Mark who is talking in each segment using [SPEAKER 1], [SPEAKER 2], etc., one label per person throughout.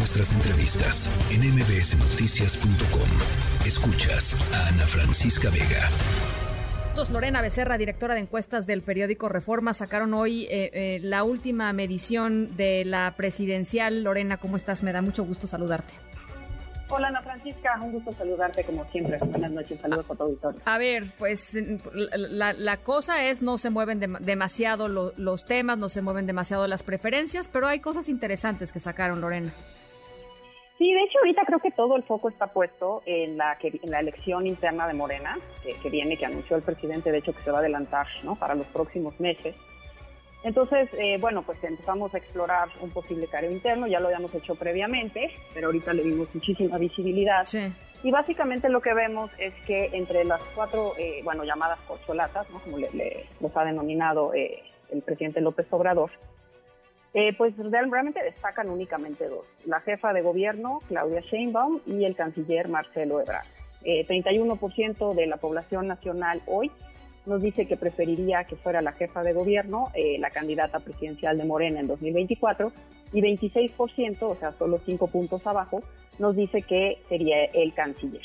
[SPEAKER 1] nuestras entrevistas en mbsnoticias.com. Escuchas a Ana Francisca Vega.
[SPEAKER 2] Lorena Becerra, directora de encuestas del periódico Reforma, sacaron hoy eh, eh, la última medición de la presidencial. Lorena, ¿cómo estás? Me da mucho gusto saludarte.
[SPEAKER 3] Hola Ana Francisca, un gusto saludarte como siempre. Buenas noches, saludos a todo auditorio.
[SPEAKER 2] A ver, pues la, cosa es no se mueven demasiado los temas, no se mueven demasiado las preferencias, pero hay cosas interesantes que sacaron, Lorena.
[SPEAKER 3] Sí, de hecho ahorita creo que todo el foco está puesto en la, en la elección interna de Morena, que, que viene, que anunció el presidente, de hecho que se va a adelantar ¿no? para los próximos meses. Entonces, eh, bueno, pues empezamos a explorar un posible careo interno, ya lo habíamos hecho previamente, pero ahorita le dimos muchísima visibilidad. Y básicamente lo que vemos es que entre las cuatro, eh, bueno, llamadas corcholatas, ¿no? como le, los ha denominado eh, el presidente López Obrador, pues realmente destacan únicamente dos, la jefa de gobierno, Claudia Sheinbaum, y el canciller Marcelo Ebrard. 31% de la población nacional hoy nos dice que preferiría que fuera la jefa de gobierno, eh, la candidata presidencial de Morena en 2024, y 26%, o sea, solo cinco puntos abajo, nos dice que sería el canciller.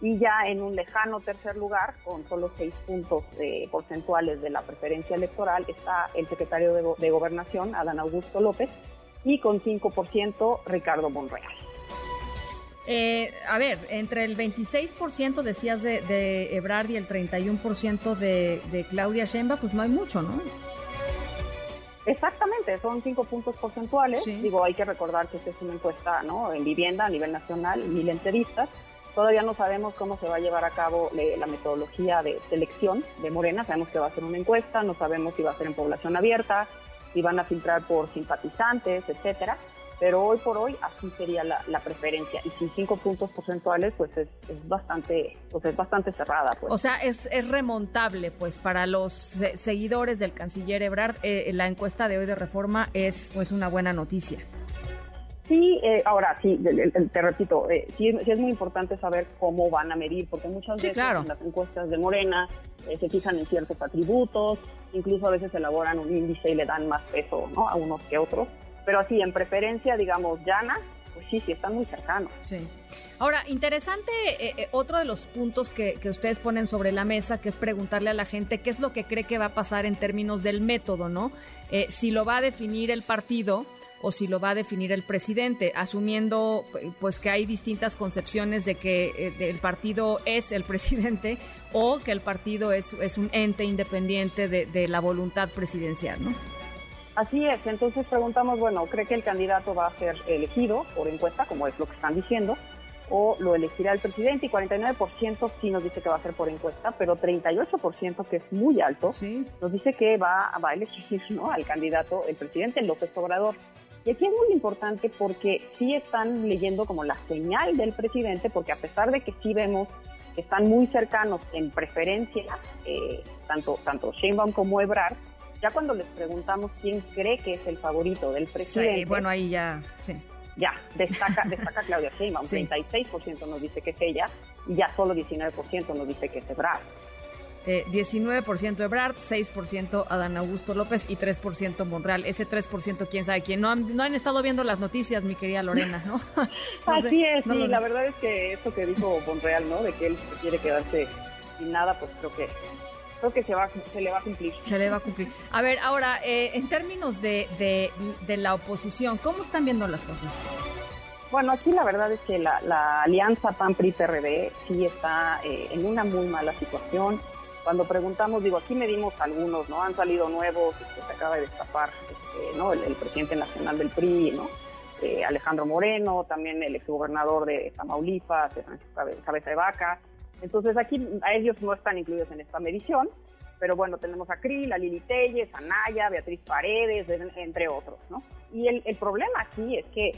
[SPEAKER 3] Y ya en un lejano tercer lugar, con solo seis puntos eh, porcentuales de la preferencia electoral, está el secretario de, de Gobernación, Adán Augusto López, y con 5% Ricardo Monreal.
[SPEAKER 2] Eh, a ver, entre el 26% decías de, de Ebrard y el 31% de, de Claudia Sheinbaum, pues no hay mucho, ¿no?
[SPEAKER 3] Exactamente, son cinco puntos porcentuales. Digo, hay que recordar que esta es una encuesta ¿no? en vivienda a nivel nacional, mil entrevistas. Todavía no sabemos cómo se va a llevar a cabo la metodología de selección de Morena. Sabemos que va a ser una encuesta, no sabemos si va a ser en población abierta, si van a filtrar por simpatizantes, etcétera pero hoy por hoy así sería la, preferencia y sin cinco puntos porcentuales pues es, bastante pues es bastante cerrada pues.
[SPEAKER 2] o sea es, es remontable pues para los seguidores del canciller Ebrard eh, la encuesta de hoy de reforma es pues una buena noticia
[SPEAKER 3] Sí, eh, ahora sí, te repito, eh, sí, es muy importante saber cómo van a medir, porque muchas veces en las encuestas de Morena se fijan en ciertos atributos, incluso a veces elaboran un índice y le dan más peso ¿no? a unos que otros pero así en preferencia, digamos, llana, pues sí, sí, están muy cercanos.
[SPEAKER 2] Sí. Ahora, interesante eh, eh, otro de los puntos que, ustedes ponen sobre la mesa, que es preguntarle a la gente qué es lo que cree que va a pasar en términos del método, ¿no? Eh, si lo va a definir el partido o si lo va a definir el presidente, asumiendo pues que hay distintas concepciones de que el partido es el presidente o que el partido es, es un ente independiente de, de la voluntad presidencial, ¿no?
[SPEAKER 3] Así es, entonces preguntamos, bueno, ¿cree que el candidato va a ser elegido por encuesta, como es lo que están diciendo, o lo elegirá el presidente? Y 49% sí nos dice que va a ser por encuesta, pero 38%, que es muy alto, nos dice que va, va a elegir ¿no? al candidato, el presidente López Obrador. Y aquí es muy importante porque sí están leyendo como la señal del presidente, porque a pesar de que sí vemos que están muy cercanos en preferencia, eh, tanto, tanto Sheinbaum como Ebrard, ya cuando les preguntamos quién cree que es el favorito del presidente.
[SPEAKER 2] bueno, ahí ya, sí.
[SPEAKER 3] Ya, destaca, destaca Claudia Sheinbaum. Un 36% nos dice que es ella y ya solo 19% nos dice que es Ebrard.
[SPEAKER 2] Eh, 19% Ebrard, 6% Adán Augusto López y 3% Monreal. Ese 3% quién sabe quién. No han, no han estado viendo las noticias, mi querida Lorena, ¿no?
[SPEAKER 3] Así es, sí, la verdad es que eso que dijo Monreal, ¿no? De que él quiere quedarse sin nada, pues creo que creo que se, va, se le va a cumplir.
[SPEAKER 2] Se le va a cumplir. A ver, ahora, eh, en términos de, de, la oposición, ¿cómo están viendo las cosas?
[SPEAKER 3] Bueno, aquí la verdad es que la, alianza PAN-PRI-PRD sí está eh, en una muy mala situación. Cuando preguntamos, digo, aquí medimos algunos, ¿no? Han salido nuevos, este, se acaba de destapar, este, ¿no? El, presidente nacional del PRI, ¿no? Eh, Alejandro Moreno, también el exgobernador de Tamaulipas, Cabeza de Vaca, entonces aquí a ellos no están incluidos en esta medición, pero bueno, tenemos a Krill, a Lili Telles, a Naya, Beatriz Paredes, entre otros, ¿no? Y el, problema aquí es que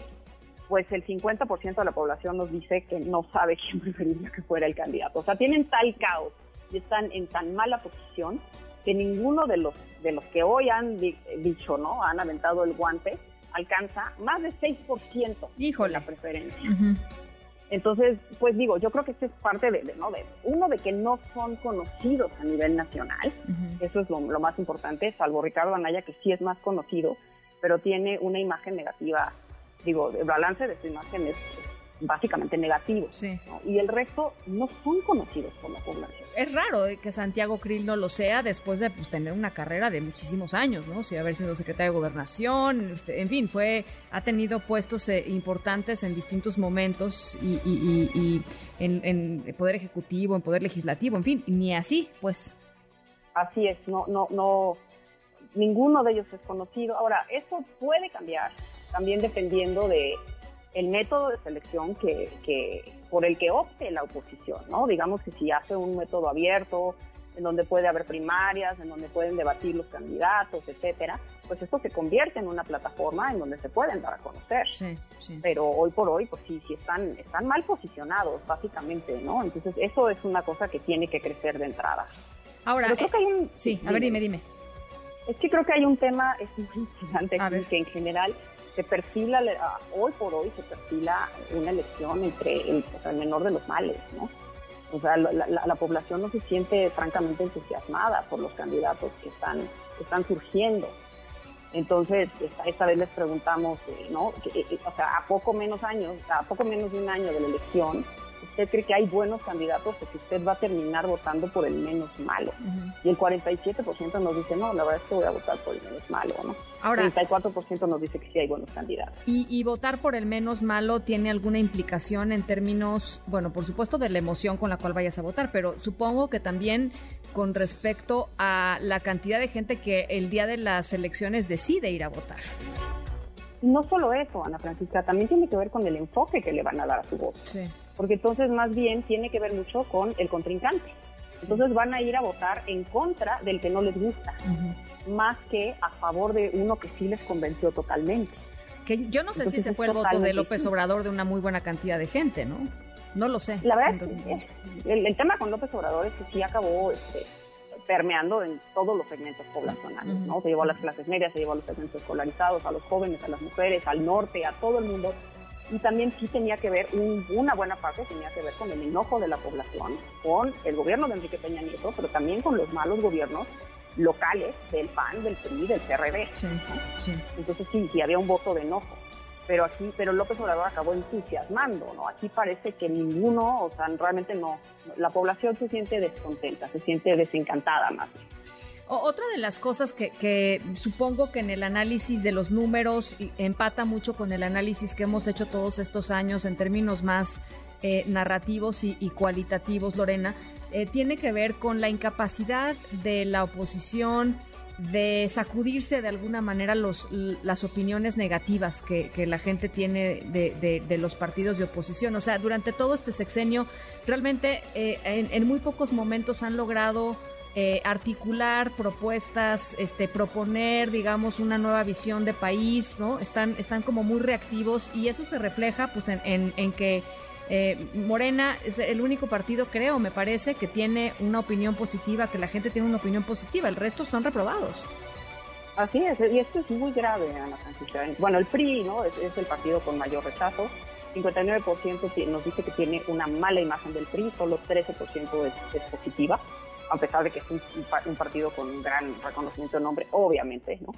[SPEAKER 3] pues el 50% de la población nos dice que no sabe quién preferiría que fuera el candidato. O sea, tienen tal caos y están en tan mala posición que ninguno de los de los que hoy han dicho, ¿no? Han aventado el guante, alcanza más de 6% de la preferencia. Entonces, pues digo, yo creo que esto es parte de, ¿no? de uno, de que no son conocidos a nivel nacional, eso es lo, más importante, salvo Ricardo Anaya, que sí es más conocido, pero tiene una imagen negativa digo, el balance de su imagen es básicamente negativo. Y el resto no son conocidos por la población.
[SPEAKER 2] Es raro eh, que Santiago Krill no lo sea después de pues, tener una carrera de muchísimos años, ¿no? Si haber sido secretario de Gobernación, este, en fin, fue ha tenido puestos eh, importantes en distintos momentos y, y, en, en, poder ejecutivo, en poder legislativo, en fin, ni así, pues.
[SPEAKER 3] Así es, no, no, no, ninguno de ellos es conocido. Ahora, eso puede cambiar también dependiendo de el método de selección que, que, por el que opte la oposición, ¿no? Digamos que si hace un método abierto, en donde puede haber primarias, en donde pueden debatir los candidatos, etcétera, pues esto se convierte en una plataforma en donde se pueden dar a conocer.
[SPEAKER 2] Sí, sí.
[SPEAKER 3] Pero hoy por hoy, pues sí, sí están, están mal posicionados, básicamente, ¿no? Entonces eso es una cosa que tiene que crecer de entrada.
[SPEAKER 2] Ahora, creo que hay un, sí, a ver, dime, dime.
[SPEAKER 3] Es que creo que hay un tema es muy interesante que en general se perfila, hoy por hoy se perfila una elección entre el, menor de los males, ¿no? O sea, la, población no se siente francamente entusiasmada por los candidatos que están, están surgiendo. Entonces, esta, vez les preguntamos, eh, ¿no? Eh, eh, o sea, a poco menos años, a poco menos de un año de la elección, usted cree que hay buenos candidatos que usted va a terminar votando por el menos malo. Y el 47% nos dice, no, la verdad es que voy a votar por el menos malo, ¿no? Ahora, 34% nos dice que sí hay buenos candidatos.
[SPEAKER 2] Y, y, votar por el menos malo tiene alguna implicación en términos, bueno, por supuesto de la emoción con la cual vayas a votar, pero supongo que también con respecto a la cantidad de gente que el día de las elecciones decide ir a votar.
[SPEAKER 3] No solo eso, Ana Francisca, también tiene que ver con el enfoque que le van a dar a su voto.
[SPEAKER 2] Sí
[SPEAKER 3] porque entonces más bien tiene que ver mucho con el contrincante. Entonces van a ir a votar en contra del que no les gusta, más que a favor de uno que sí les convenció totalmente.
[SPEAKER 2] Que yo no sé si se fue el voto de López Obrador de una muy buena cantidad de gente, ¿no? No lo sé.
[SPEAKER 3] La verdad, el, tema con López Obrador es que sí acabó este, permeando en todos los segmentos poblacionales, ¿no? Se llevó a las clases medias, se llevó a los segmentos escolarizados, a los jóvenes, a las mujeres, al norte, a todo el mundo y también sí tenía que ver, una buena parte tenía que ver con el enojo de la población, con el gobierno de Enrique Peña Nieto, pero también con los malos gobiernos locales del PAN, del PRI, del PRD. Entonces sí, sí había un voto de enojo. Pero aquí, pero López Obrador acabó entusiasmando, ¿no? Aquí parece que ninguno, o sea, realmente no, la población se siente descontenta, se siente desencantada más
[SPEAKER 2] otra de las cosas que, supongo que en el análisis de los números empata mucho con el análisis que hemos hecho todos estos años en términos más eh, narrativos y, cualitativos, Lorena, eh, tiene que ver con la incapacidad de la oposición de sacudirse de alguna manera los, las opiniones negativas que, la gente tiene de, los partidos de oposición. O sea, durante todo este sexenio, realmente eh, en muy pocos momentos han logrado eh, articular propuestas, este, proponer, digamos, una nueva visión de país, ¿no? Están, están como muy reactivos y eso se refleja, pues, en, en, que eh, Morena es el único partido, creo, me parece, que tiene una opinión positiva, que la gente tiene una opinión positiva, el resto son reprobados.
[SPEAKER 3] Así es, y esto es muy grave, Ana Francisca. Bueno, el PRI, ¿no? Es, el partido con mayor rechazo. 59% nos dice que tiene una mala imagen del PRI, solo 13% es, es positiva a pesar de que es un, partido con un gran reconocimiento de nombre, obviamente, ¿no?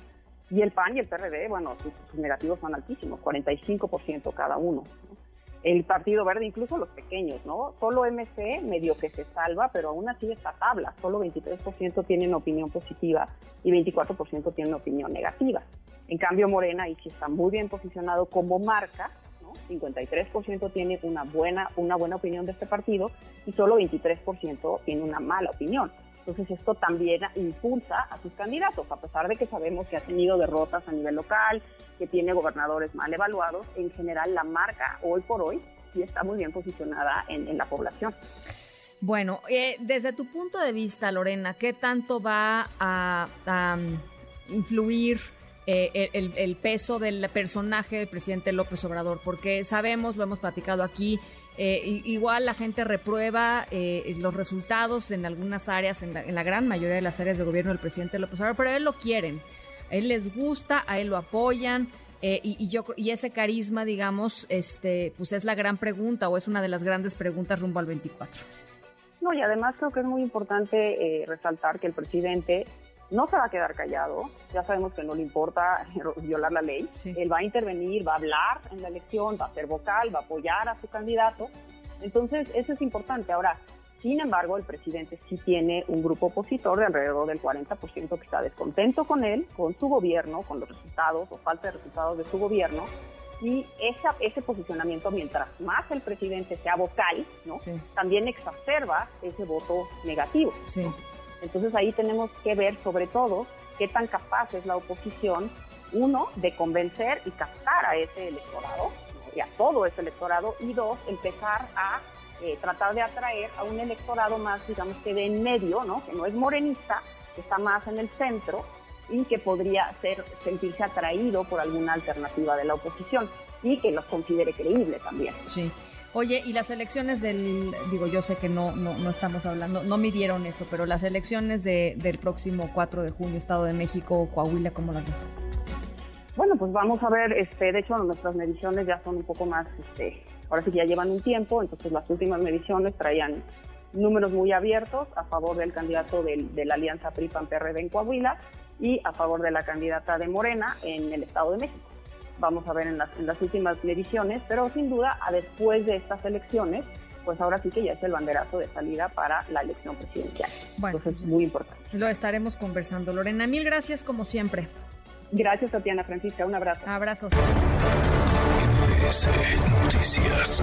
[SPEAKER 3] Y el PAN y el PRD, bueno, sus, negativos son altísimos, 45% cada uno. El Partido Verde, incluso los pequeños, ¿no? Solo MC medio que se salva, pero aún así está tabla. Solo 23% tienen opinión positiva y 24% tienen opinión negativa. En cambio, Morena ahí sí está muy bien posicionado como marca 53% tiene una buena, una buena opinión de este partido y solo 23% tiene una mala opinión. Entonces esto también impulsa a sus candidatos, a pesar de que sabemos que ha tenido derrotas a nivel local, que tiene gobernadores mal evaluados, en general la marca hoy por hoy sí está muy bien posicionada en, la población.
[SPEAKER 2] Bueno, eh, desde tu punto de vista, Lorena, ¿qué tanto va a, a influir eh, el, peso del personaje del presidente López Obrador, porque sabemos, lo hemos platicado aquí, eh, igual la gente reprueba eh, los resultados en algunas áreas, en la, gran mayoría de las áreas de gobierno del presidente López Obrador, pero a él lo quieren, a él les gusta, a él lo apoyan. y, yo y ese carisma, digamos, este, pues es la gran pregunta o es una de las grandes preguntas rumbo al 24.
[SPEAKER 3] No, y además creo que es muy importante resaltar que el presidente no se va a quedar callado, ya sabemos que no le importa violar la ley, él va a intervenir, va a hablar en la elección, va a ser vocal, va a apoyar a su candidato, entonces eso es importante. Ahora, sin embargo, el presidente sí tiene un grupo opositor de alrededor del 40% que está descontento con él, con su gobierno, con los resultados o falta de resultados de su gobierno. Y esa, ese posicionamiento, mientras más el presidente sea vocal, ¿no? también exacerba ese voto negativo.
[SPEAKER 2] Sí.
[SPEAKER 3] Entonces ahí tenemos que ver sobre todo qué tan capaz es la oposición, uno, de convencer y captar a ese electorado, y a todo ese electorado, y dos, empezar a eh, tratar de atraer a un electorado más, digamos que de en medio, ¿no? que no es morenista, que está más en el centro y que podría ser, sentirse atraído por alguna alternativa de la oposición y que los considere creíble también.
[SPEAKER 2] Sí. Oye, y las elecciones del, digo, yo sé que no, no, no estamos hablando, no midieron esto, pero las elecciones de, del próximo 4 de junio, Estado de México, Coahuila, ¿cómo las ves?
[SPEAKER 3] Bueno, pues vamos a ver, este, de hecho nuestras mediciones ya son un poco más este, ahora sí que ya llevan un tiempo, entonces las últimas mediciones traían números muy abiertos a favor del candidato de la alianza PRI-PAN-PRD en Coahuila y a favor de la candidata de Morena en el Estado de México. Vamos a ver en las, en las últimas mediciones, pero sin duda, a después de estas elecciones, pues ahora sí que ya es el banderazo de salida para la elección presidencial. Bueno, Entonces es muy importante.
[SPEAKER 2] Lo estaremos conversando. Lorena, mil gracias como siempre.
[SPEAKER 3] Gracias, Tatiana Francisca. Un abrazo.
[SPEAKER 2] Abrazos.
[SPEAKER 1] Noticias.